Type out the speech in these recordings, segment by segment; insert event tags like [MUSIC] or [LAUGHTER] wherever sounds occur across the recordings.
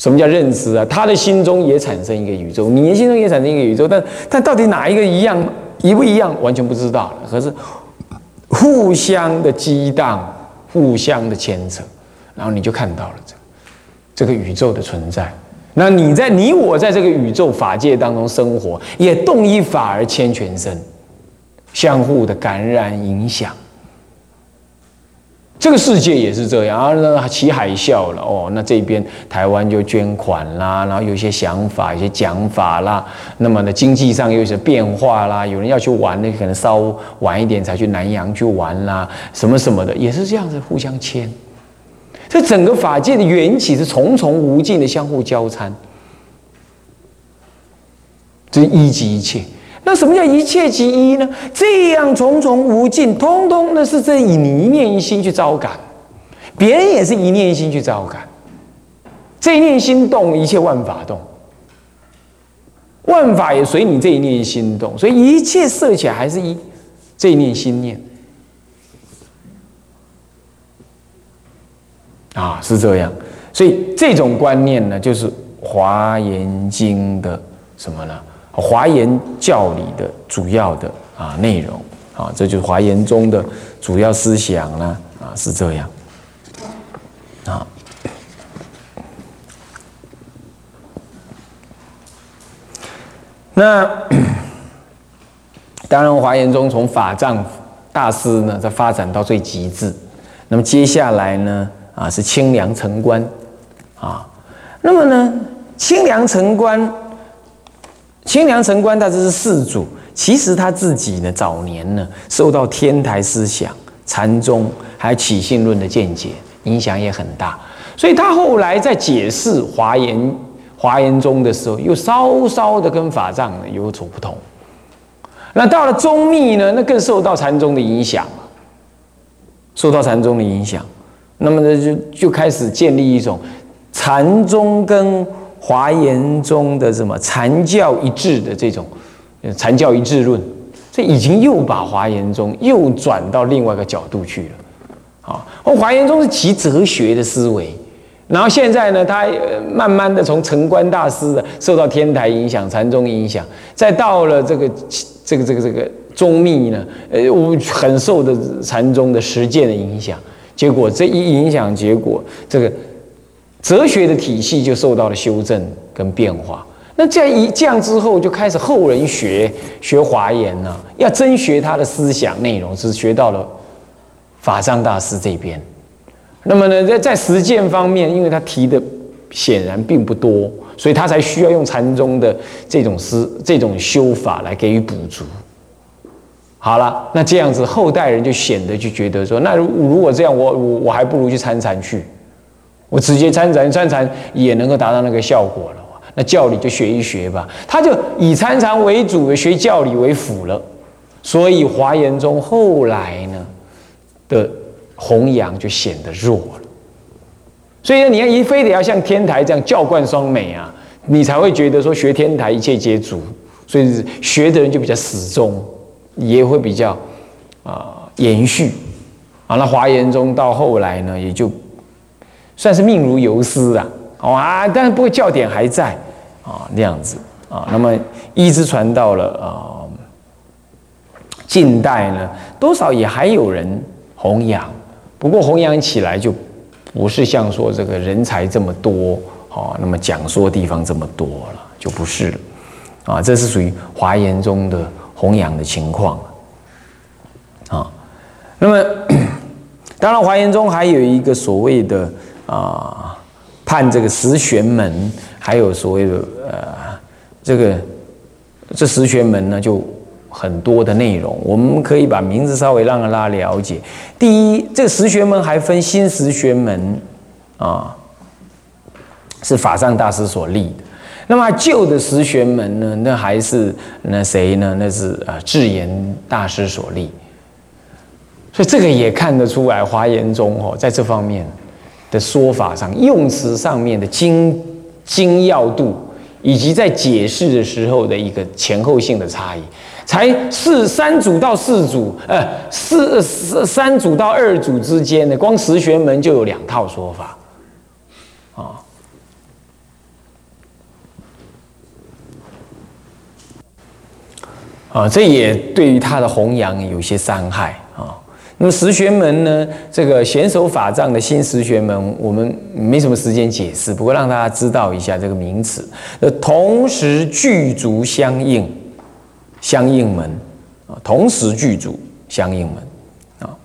什么叫认知啊？他的心中也产生一个宇宙，你的心中也产生一个宇宙，但但到底哪一个一样，一不一样，完全不知道。可是互相的激荡，互相的牵扯，然后你就看到了这这个宇宙的存在。那你在你我在这个宇宙法界当中生活，也动一法而牵全身，相互的感染影响。这个世界也是这样，啊，那起海啸了哦，那这边台湾就捐款啦，然后有些想法、有些讲法啦，那么呢经济上有些变化啦，有人要去玩，那可能稍晚一点才去南洋去玩啦，什么什么的，也是这样子互相牵。这整个法界的缘起是重重无尽的相互交参，这一级一切。那什么叫一切即一呢？这样重重无尽，通通那是这以你一念一心去招感，别人也是一念一心去招感。这一念心动，一切万法动，万法也随你这一念心动，所以一切色起来还是一这一念心念啊，是这样。所以这种观念呢，就是《华严经》的什么呢？华严教理的主要的啊内容啊，这就是华严中的主要思想呢啊，是这样啊。那 [COUGHS] 当然，华严中从法藏大师呢，在发展到最极致。那么接下来呢啊，是清凉城关啊。那么呢，清凉城关。清凉城关，他这是四祖。其实他自己呢，早年呢，受到天台思想、禅宗还有起信论的见解影响也很大，所以他后来在解释华严华严宗的时候，又稍稍的跟法藏有所不同。那到了宗密呢，那更受到禅宗的影响，受到禅宗的影响，那么呢，就就开始建立一种禅宗跟。华严中的什么禅教一致的这种禅教一致论，这已经又把华严中又转到另外一个角度去了。啊，华严中是极哲学的思维，然后现在呢，他慢慢的从城关大师的受到天台影响、禅宗影响，再到了这个这个这个这个宗密呢，呃，我很受的禅宗的实践的影响，结果这一影响，结果这个。哲学的体系就受到了修正跟变化。那这样一这样之后，就开始后人学学华严呢，要真学他的思想内容，是学到了法藏大师这边。那么呢，在在实践方面，因为他提的显然并不多，所以他才需要用禅宗的这种思这种修法来给予补足。好了，那这样子后代人就显得就觉得说，那如如果这样，我我我还不如去参禅去。我直接参禅，参禅也能够达到那个效果了。那教理就学一学吧。他就以参禅为主，学教理为辅了。所以华严宗后来呢的弘扬就显得弱了。所以你看一非得要像天台这样教贯双美啊，你才会觉得说学天台一切皆足。所以学的人就比较始终，也会比较啊延续。啊，那华严宗到后来呢，也就。算是命如游丝啊，啊，但是不过教典还在啊，那样子。啊，那么一直传到了啊，近代呢，多少也还有人弘扬，不过弘扬起来就不是像说这个人才这么多啊，那么讲说地方这么多了，就不是了。啊，这是属于华严中的弘扬的情况啊，那么 [COUGHS] 当然华严中还有一个所谓的。啊，判这个十玄门，还有所谓的呃，这个这十玄门呢，就很多的内容。我们可以把名字稍微让大家了解。第一，这十玄门还分新十玄门啊，是法藏大师所立的。那么旧的十玄门呢，那还是那谁呢？那是啊智严大师所立。所以这个也看得出来，华严宗哦，在这方面。的说法上用词上面的精精要度以及在解释的时候的一个前后性的差异。才四三组到四组呃四三组到二组之间的光十玄门就有两套说法。啊。啊这也对于他的弘扬有些伤害。那么十玄门呢，这个显手法藏的新十玄门，我们没什么时间解释，不过让大家知道一下这个名词。呃，同时具足相应，相应门啊，同时具足相应门啊，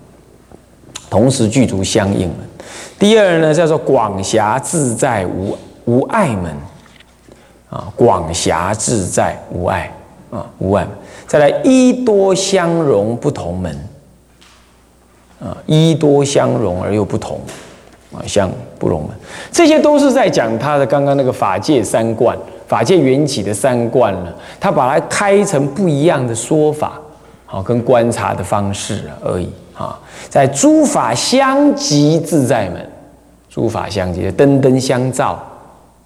同时具足相应门。第二呢，叫做广狭自在无无碍门啊，广狭自在无碍啊，无碍。再来一多相融不同门。啊，一多相融而又不同，啊，相不融门，这些都是在讲他的刚刚那个法界三观，法界缘起的三观了。他把它开成不一样的说法，好，跟观察的方式而已啊。在诸法相即自在门，诸法相即，灯灯相照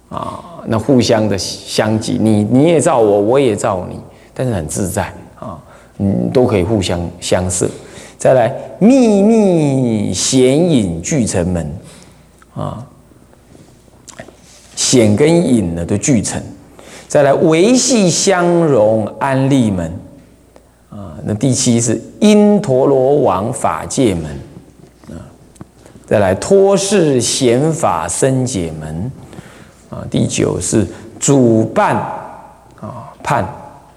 啊，那互相的相即，你你也照我，我也照你，但是很自在啊，嗯，都可以互相相摄。再来，秘密显隐俱成门，啊，显跟隐呢都俱成。再来，维系相融安利门，啊，那第七是因陀罗王法界门，啊，再来托世显法生解门，啊，第九是主伴，啊，伴，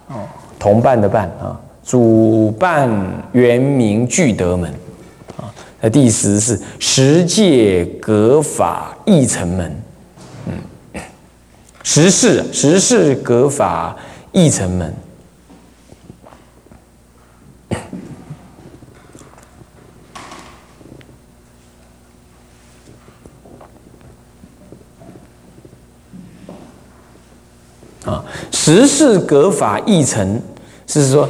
啊，同伴的伴，啊。主办圆明具德门，啊，那第十是十界格法义成门，嗯，十世十世格法义成门，啊，十世格法义成是说。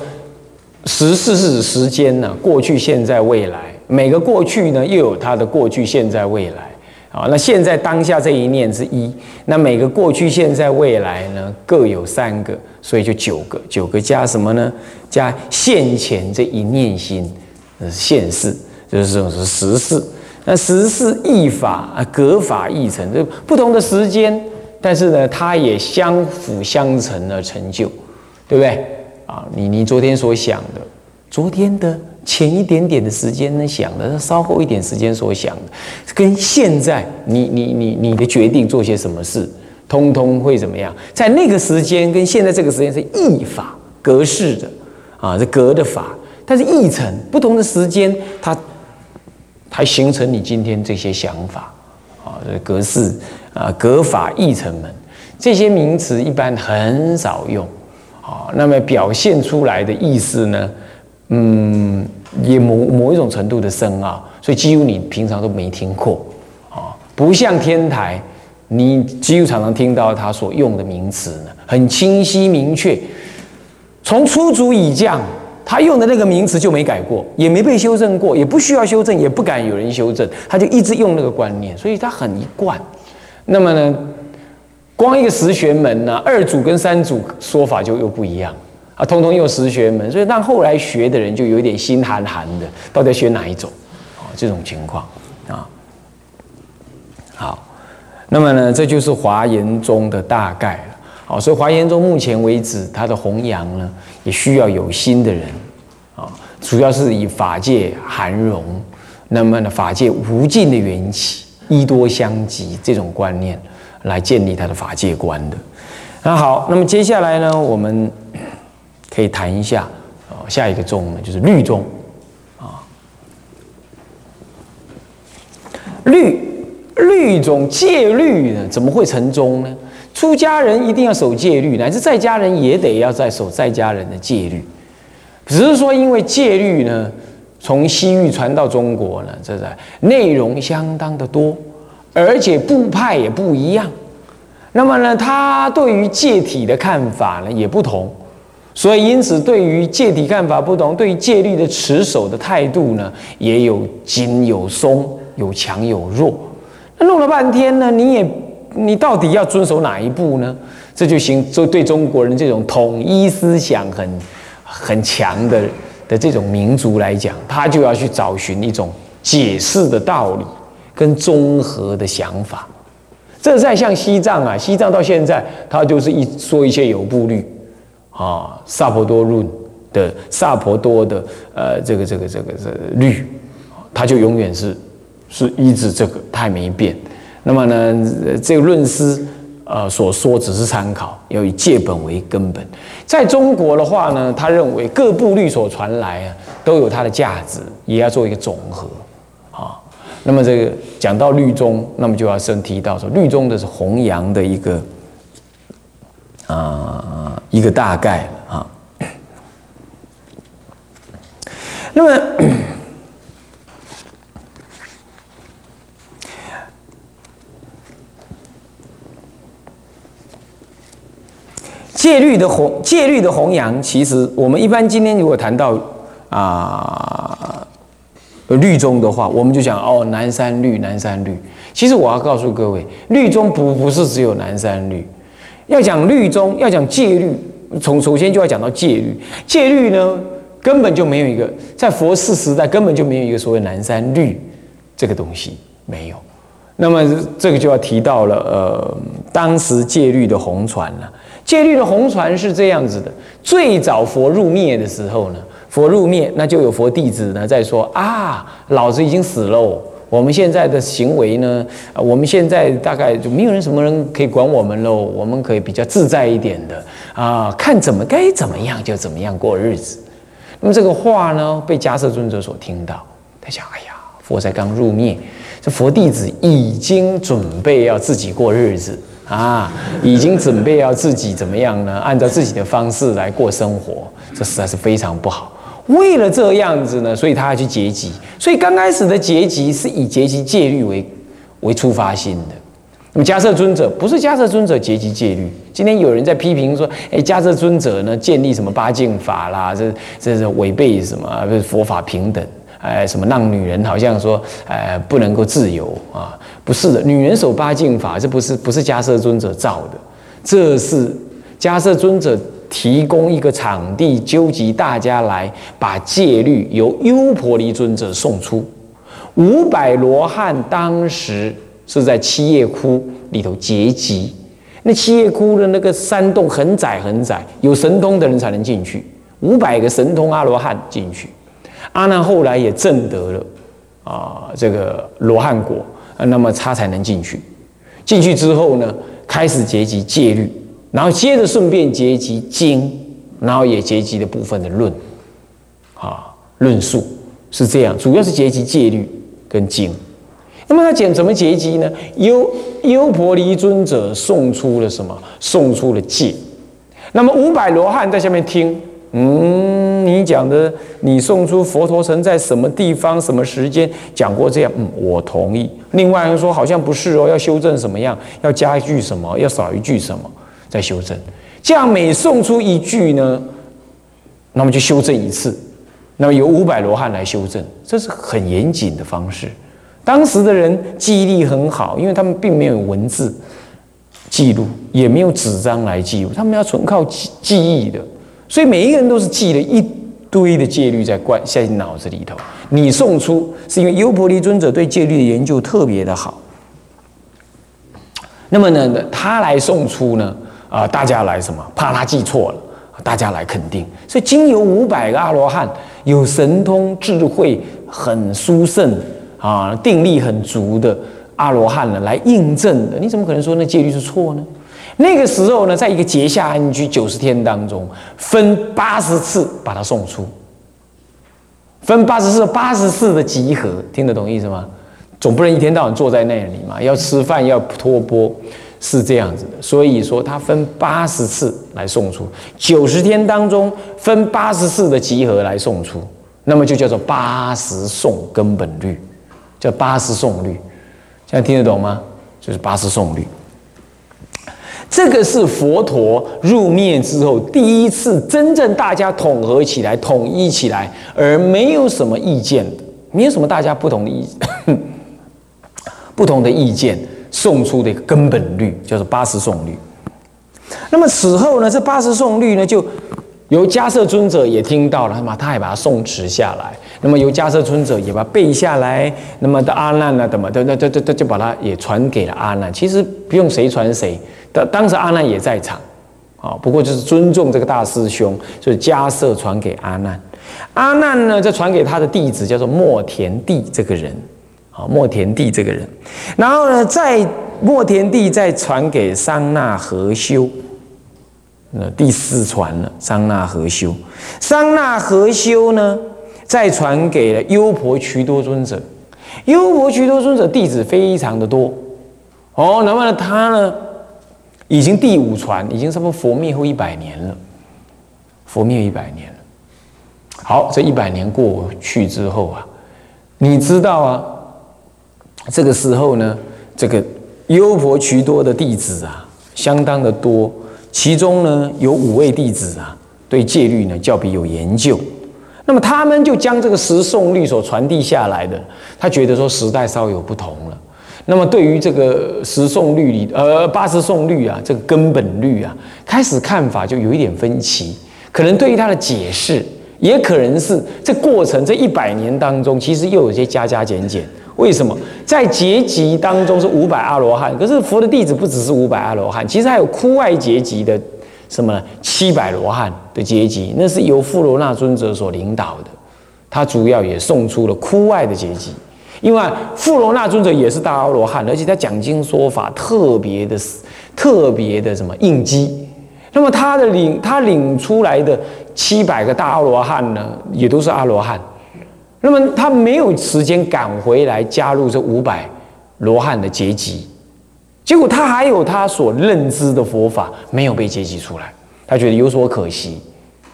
时事是指时间呢，过去、现在、未来，每个过去呢又有它的过去、现在、未来，啊，那现在当下这一念是一，那每个过去、现在、未来呢各有三个，所以就九个，九个加什么呢？加现前这一念心，是现世，就是这种是时事。那时事异法啊，隔法异成，就不同的时间，但是呢，它也相辅相成而成就，对不对？啊，你你昨天所想的，昨天的前一点点的时间呢想的，稍后一点时间所想的，跟现在你你你你的决定做些什么事，通通会怎么样？在那个时间跟现在这个时间是异法格式的啊，是格的法，但是异成不同的时间，它它形成你今天这些想法啊，这格式啊，格法异成门这些名词一般很少用。啊，那么表现出来的意思呢，嗯，也某某一种程度的深奥，所以几乎你平常都没听过，啊，不像天台，你几乎常常听到他所用的名词呢，很清晰明确，从初祖以降，他用的那个名词就没改过，也没被修正过，也不需要修正，也不敢有人修正，他就一直用那个观念，所以他很一贯。那么呢？光一个十玄门呢，二祖跟三祖说法就又不一样啊，通通用十玄门，所以让后来学的人就有点心寒寒的，到底学哪一种啊？这种情况啊。好，那么呢，这就是华严宗的大概了。好，所以华严宗目前为止，它的弘扬呢，也需要有心的人啊，主要是以法界含容，那么呢，法界无尽的缘起，一多相即这种观念。来建立他的法界观的。那好，那么接下来呢，我们 [CLEARS THROAT] 可以谈一下哦，下一个宗呢就是律宗啊。律律宗戒律呢，怎么会成宗呢？出家人一定要守戒律，乃至在家人也得要在守在家人的戒律。只是说，因为戒律呢，从西域传到中国呢，这在内容相当的多。而且部派也不一样，那么呢，他对于戒体的看法呢也不同，所以因此对于戒体看法不同，对于戒律的持守的态度呢也有紧有松，有强有弱。那弄了半天呢，你也你到底要遵守哪一步呢？这就行，就对中国人这种统一思想很很强的的这种民族来讲，他就要去找寻一种解释的道理。跟综合的想法，这在像西藏啊，西藏到现在，他就是一说一切有部律啊，萨婆多论的萨婆多的呃这个这个这个这个律，他就永远是是依止这个，他也没变。那么呢，这个论师呃所说只是参考，要以戒本为根本。在中国的话呢，他认为各部律所传来啊，都有它的价值，也要做一个总和。那么这个讲到律宗，那么就要先提到说，律宗的是弘扬的一个啊一个大概啊。那么。[CLEARS THROAT] 戒律的弘戒律的弘扬，其实我们一般今天如果谈到啊律宗的话，我们就讲哦南山律南山律。其实我要告诉各位，律宗不不是只有南山律。要讲律宗，要讲戒律，从首先就要讲到戒律。戒律呢，根本就没有一个在佛寺时代根本就没有一个所谓南山律这个东西没有。那么这个就要提到了呃当时戒律的红传了。戒律的红传是这样子的：最早佛入灭的时候呢，佛入灭，那就有佛弟子呢在说啊，老子已经死喽。我们现在的行为呢，我们现在大概就没有人什么人可以管我们喽。我们可以比较自在一点的啊，看怎么该怎么样就怎么样过日子。那么这个话呢，被迦摄尊者所听到，他想：哎呀，佛才刚入灭，这佛弟子已经准备要自己过日子。啊，已经准备要自己怎么样呢？按照自己的方式来过生活，这实在是非常不好。为了这样子呢，所以他要去结集。所以刚开始的结集是以结集戒律为为出发心的。那么迦摄尊者不是迦摄尊者结集戒律。今天有人在批评说，哎，迦摄尊者呢建立什么八敬法啦，这这是违背什么？不是佛法平等？哎，什么让女人好像说，哎，不能够自由啊？不是的，女人守八敬法，这不是不是迦摄尊者造的，这是迦摄尊者提供一个场地，纠集大家来把戒律由优婆离尊者送出。五百罗汉当时是在七叶窟里头结集，那七叶窟的那个山洞很窄很窄，有神通的人才能进去，五百个神通阿罗汉进去。阿难后来也证得了啊，这个罗汉果，那么他才能进去。进去之后呢，开始结集戒律，然后接着顺便结集经，然后也结集的部分的论，啊，论述是这样，主要是结集戒律跟经。那么他讲怎么结集呢？优优婆离尊者送出了什么？送出了戒。那么五百罗汉在下面听。嗯，你讲的，你送出佛陀曾在什么地方、什么时间讲过这样？嗯，我同意。另外人说好像不是哦，要修正什么样？要加一句什么？要少一句什么？再修正。这样每送出一句呢，那么就修正一次。那么由五百罗汉来修正，这是很严谨的方式。当时的人记忆力很好，因为他们并没有文字记录，也没有纸张来记录，他们要纯靠记记忆的。所以每一个人都是记了一堆的戒律在怪在脑子里头。你送出是因为优婆离尊者对戒律的研究特别的好。那么呢，他来送出呢，啊，大家来什么？怕他记错了，大家来肯定。所以经由五百个阿罗汉，有神通智慧很殊胜啊，定力很足的阿罗汉呢，来印证的。你怎么可能说那戒律是错呢？那个时候呢，在一个节下安居九十天当中，分八十次把它送出，分八十次，八十次的集合，听得懂意思吗？总不能一天到晚坐在那里嘛，要吃饭，要托钵，是这样子的。所以说，他分八十次来送出，九十天当中分八十次的集合来送出，那么就叫做八十送根本律，叫八十送律，现在听得懂吗？就是八十送律。这个是佛陀入灭之后第一次真正大家统合起来、统一起来，而没有什么意见，没有什么大家不同的意 [COUGHS] 不同的意见送出的一个根本律，叫做八十颂律。那么此后呢，这八十颂律呢，就由迦摄尊者也听到了，那么他还把它诵持下来。那么由迦摄尊者也把它背下来。那么的阿难呢，怎么的？那这这这就把它也传给了阿难。其实不用谁传谁。当当时阿难也在场，啊，不过就是尊重这个大师兄，所以迦摄传给阿难。阿难呢，再传给他的弟子，叫做莫田地这个人，啊，莫田地这个人。然后呢，在莫田地再传给桑那和修，那第四传了桑那和修。桑那和修呢，再传给了优婆渠多尊者。优婆渠多尊者弟子非常的多，哦，那么呢，他呢？已经第五传，已经差不多佛灭后一百年了。佛灭一百年了。好，这一百年过去之后啊，你知道啊，这个时候呢，这个优婆渠多的弟子啊，相当的多。其中呢，有五位弟子啊，对戒律呢较比有研究。那么他们就将这个十诵律所传递下来的，他觉得说时代稍有不同了。那么对于这个十诵律里，呃，八十诵律啊，这个根本律啊，开始看法就有一点分歧。可能对于他的解释，也可能是这过程这一百年当中，其实又有些加加减减。为什么在结集当中是五百阿罗汉，可是佛的弟子不只是五百阿罗汉，其实还有窟外结集的什么呢？七百罗汉的结集，那是由富罗那尊者所领导的，他主要也送出了窟外的结集。因为富罗那尊者也是大阿罗汉，而且他讲经说法特别的、特别的什么应机。那么他的领他领出来的七百个大阿罗汉呢，也都是阿罗汉。那么他没有时间赶回来加入这五百罗汉的结集，结果他还有他所认知的佛法没有被结集出来，他觉得有所可惜。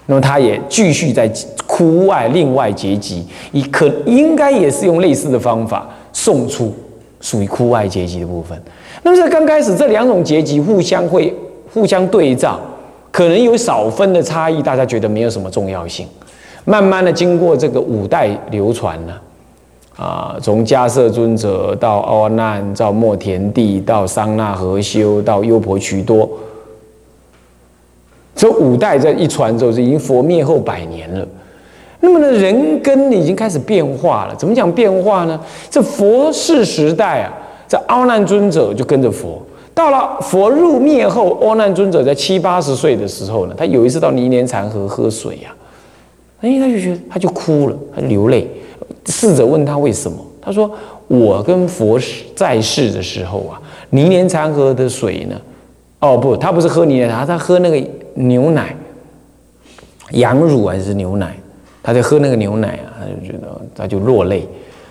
那么他也继续在窟外另外结集，以可应该也是用类似的方法送出属于窟外结集的部分。那么在刚开始这两种结集互相会互相对照，可能有少分的差异，大家觉得没有什么重要性。慢慢的经过这个五代流传呢，啊，从迦摄尊者到阿难，到莫田地，到桑那和修，到优婆渠多。这五代在一传之后，是已经佛灭后百年了。那么呢，人根已经开始变化了。怎么讲变化呢？这佛世时代啊，这阿难尊者就跟着佛。到了佛入灭后，阿难尊者在七八十岁的时候呢，他有一次到尼连禅河喝水呀，哎，他就觉得他就哭了，他流泪。侍者问他为什么，他说：“我跟佛在世的时候啊，泥莲禅河的水呢？哦不，他不是喝尼连禅，他喝那个。”牛奶、羊乳还是牛奶？他在喝那个牛奶啊，他就觉得他就落泪，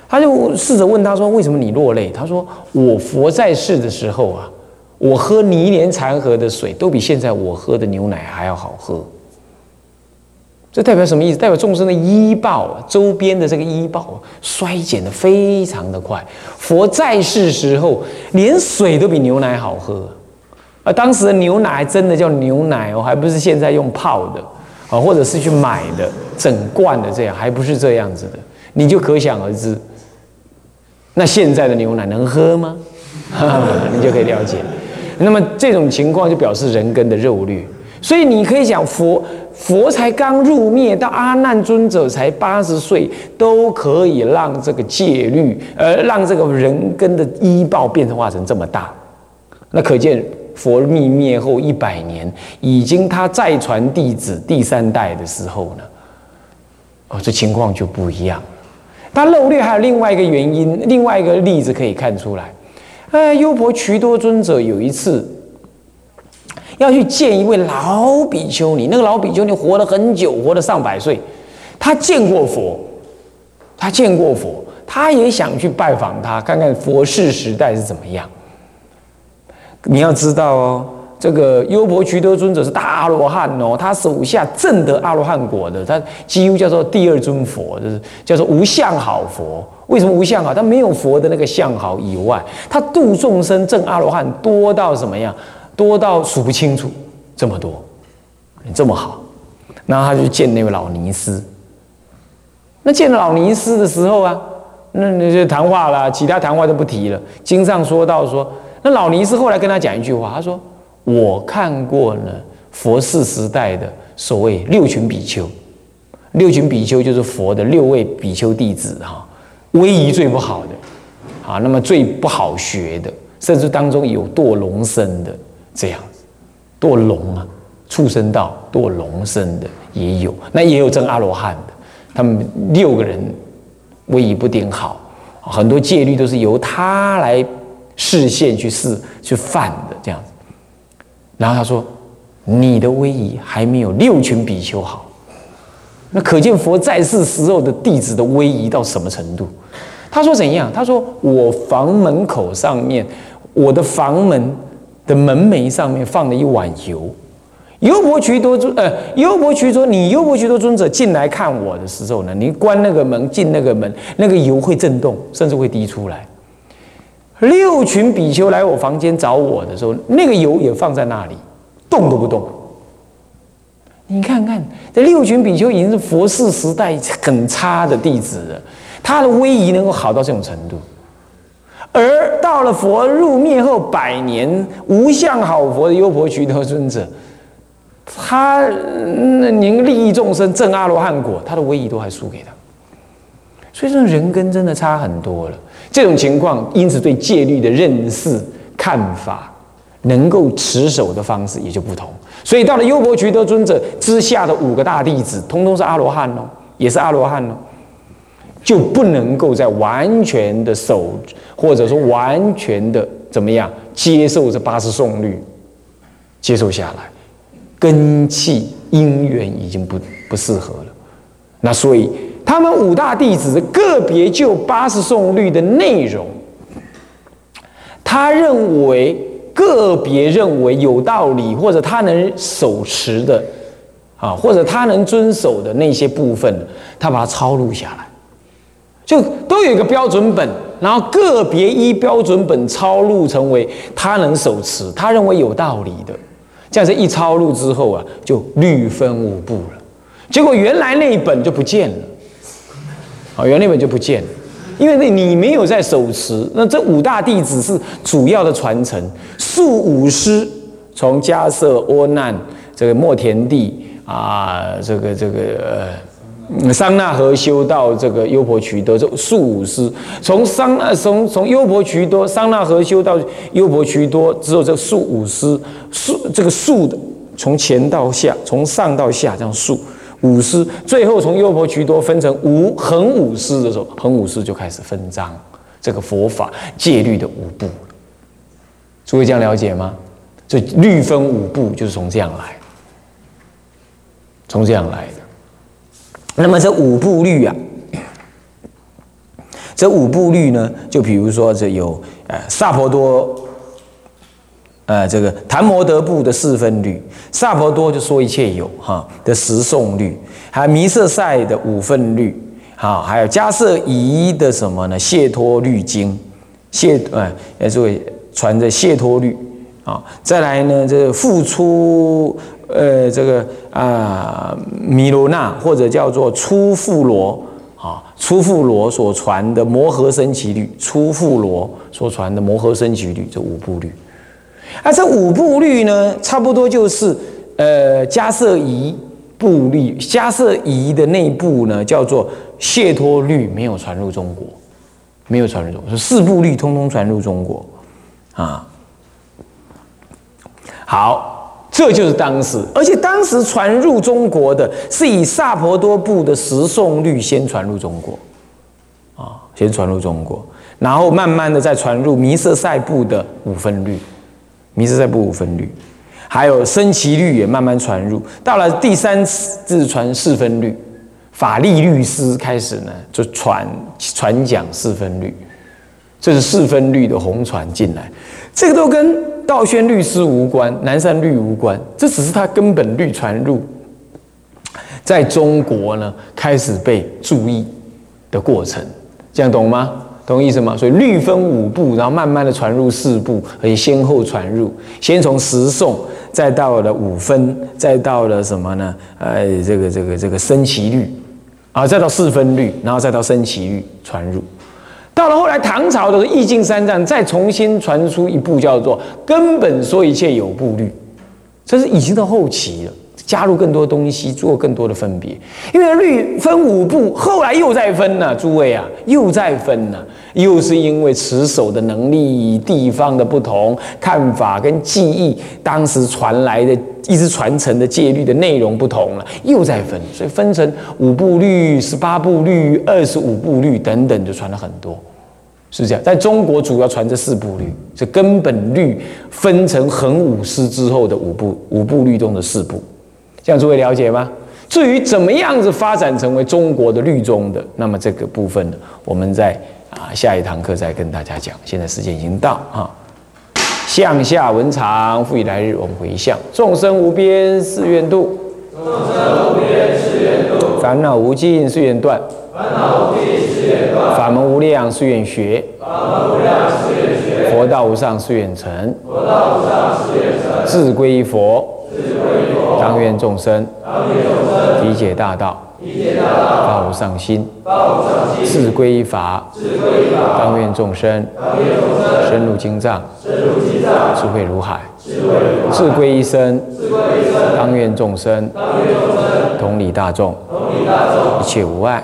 他就试着问他说：“为什么你落泪？”他说：“我佛在世的时候啊，我喝泥莲禅河的水都比现在我喝的牛奶还要好喝。”这代表什么意思？代表众生的医报，周边的这个医报衰减的非常的快。佛在世时候，连水都比牛奶好喝。而当时的牛奶真的叫牛奶哦，还不是现在用泡的啊，或者是去买的整罐的这样，还不是这样子的，你就可想而知。那现在的牛奶能喝吗？[LAUGHS] 你就可以了解。那么这种情况就表示人根的肉劣，所以你可以讲佛佛才刚入灭，到阿难尊者才八十岁，都可以让这个戒律，呃，让这个人根的医报变化成这么大，那可见。佛灭灭后一百年，已经他再传弟子第三代的时候呢，哦，这情况就不一样。他漏略还有另外一个原因，另外一个例子可以看出来。呃，优婆渠多尊者有一次要去见一位老比丘尼，那个老比丘尼活了很久，活了上百岁，他见过佛，他见过佛，他也想去拜访他，看看佛世时代是怎么样。你要知道哦，这个优婆渠多尊者是大阿罗汉哦，他手下正得阿罗汉果的，他几乎叫做第二尊佛，就是叫做无相好佛。为什么无相好？他没有佛的那个相好以外，他度众生正阿罗汉多到什么样？多到数不清楚，这么多，你这么好，然后他就见那位老尼师。那见老尼师的时候啊，那那就谈话了，其他谈话都不提了。经上说到说。那老尼斯后来跟他讲一句话，他说：“我看过呢，佛世时代的所谓六群比丘，六群比丘就是佛的六位比丘弟子哈，威仪最不好的，啊，那么最不好学的，甚至当中有堕龙身的这样子，堕龙啊，畜生道堕龙身的也有，那也有证阿罗汉的，他们六个人威仪不顶好，很多戒律都是由他来示现去示去犯的这样子。然后他说：“你的威仪还没有六群比丘好。”那可见佛在世时候的弟子的威仪到什么程度？他说怎样？他说我房门口上面，我的房门的门楣上面放了一碗油。优婆渠多尊，呃，优婆渠说，你优婆渠多尊者进来看我的时候呢，你关那个门，进那个门，那个油会震动，甚至会滴出来。六群比丘来我房间找我的时候，那个油也放在那里，动都不动。你看看，这六群比丘已经是佛世时代很差的弟子了，他的威仪能够好到这种程度，而到了佛入灭后百年，无相好佛的优婆渠得尊者。他那您利益众生证阿罗汉果，他的威仪都还输给他，所以说人跟真的差很多了。这种情况，因此对戒律的认识看法，能够持守的方式也就不同。所以到了优婆渠得尊者之下的五个大弟子，通通是阿罗汉哦，也是阿罗汉哦，就不能够在完全的守，或者说完全的怎么样接受这八十颂律，接受下来。根气因缘已经不不适合了，那所以他们五大弟子个别就八十颂律的内容，他认为个别认为有道理，或者他能手持的啊，或者他能遵守的那些部分，他把它抄录下来，就都有一个标准本，然后个别依标准本抄录成为他能手持，他认为有道理的。这样子一抄录之后啊，就律分五部了。结果原来那一本就不见了，啊，原来那本就不见了，因为那你没有在手持。那这五大弟子是主要的传承，数五师从迦舍、阿难、这个莫田地啊，这个这个。桑那河修到这个优婆渠多，这数五师从桑那从从优婆渠多桑那河修到优婆渠多，只有这数五师数这个数的从前到下，从上到下这样数五师，最后从优婆渠多分成五横五师的时候，横五师就开始分章这个佛法戒律的五部诸位这样了解吗？这律分五部就是从这样来，从这样来的。那么这五部律啊，这五部律呢，就比如说这有呃萨婆多，呃这个檀摩德部的四分律，萨婆多就说一切有哈的十诵律，还有弥色赛的五分律，好，还有迦瑟夷的什么呢？谢托律经，谢呃呃这位传的谢托律啊，再来呢这个付出。呃，这个啊，米罗那或者叫做初富罗啊，初富罗所传的摩诃僧祇律，初富罗所传的摩诃僧祇律，这五部律。而这五部律呢，差不多就是呃迦摄仪部律，迦摄仪的那部呢叫做谢脱律，没有传入中国，没有传入中国，四部律通通传入中国啊。好。这就是当时，而且当时传入中国的是以萨婆多部的十颂律先传入中国，啊，先传入中国，然后慢慢的再传入弥色赛部的五分律，弥色赛部五分律，还有升旗律也慢慢传入，到了第三次传四分律，法力律师开始呢就传传讲四分律，这是四分律的红传进来，这个都跟。道宣律师无关，南山律无关，这只是他根本律传入，在中国呢开始被注意的过程，这样懂吗？懂意思吗？所以律分五部，然后慢慢的传入四部，而且先后传入，先从十颂，再到了五分，再到了什么呢？呃，这个这个这个升旗律，啊，再到四分律，然后再到升旗律传入。到了后来，唐朝的时候易经三藏再重新传出一部叫做《根本说一切有部律》，这是已经到后期了，加入更多东西，做更多的分别。因为律分五部，后来又再分呢，诸位啊，又再分呢。又是因为持守的能力、地方的不同、看法跟记忆，当时传来的一直传承的戒律的内容不同了，又在分，所以分成五部律、十八部律、二十五部律等等，就传了很多，是这样。在中国主要传这四部律，这根本律分成横五师之后的五部五部律中的四部，这样诸位了解吗？至于怎么样子发展成为中国的律宗的，那么这个部分呢，我们在。啊，下一堂课再跟大家讲。现在时间已经到啊，向下文长，复以来日我们回向。众生无边誓愿度，众生无边誓愿度；烦恼无尽誓愿断，烦恼无尽法门无量誓愿学，法门无量誓愿学；佛道无上誓愿成，佛道无上誓愿成；自归佛，自归佛；当愿众生，当愿众生理解大道。发无上心，自归依法，当愿众生深入经藏，智慧如海；自归一生，当愿众生同理大众，一切无碍。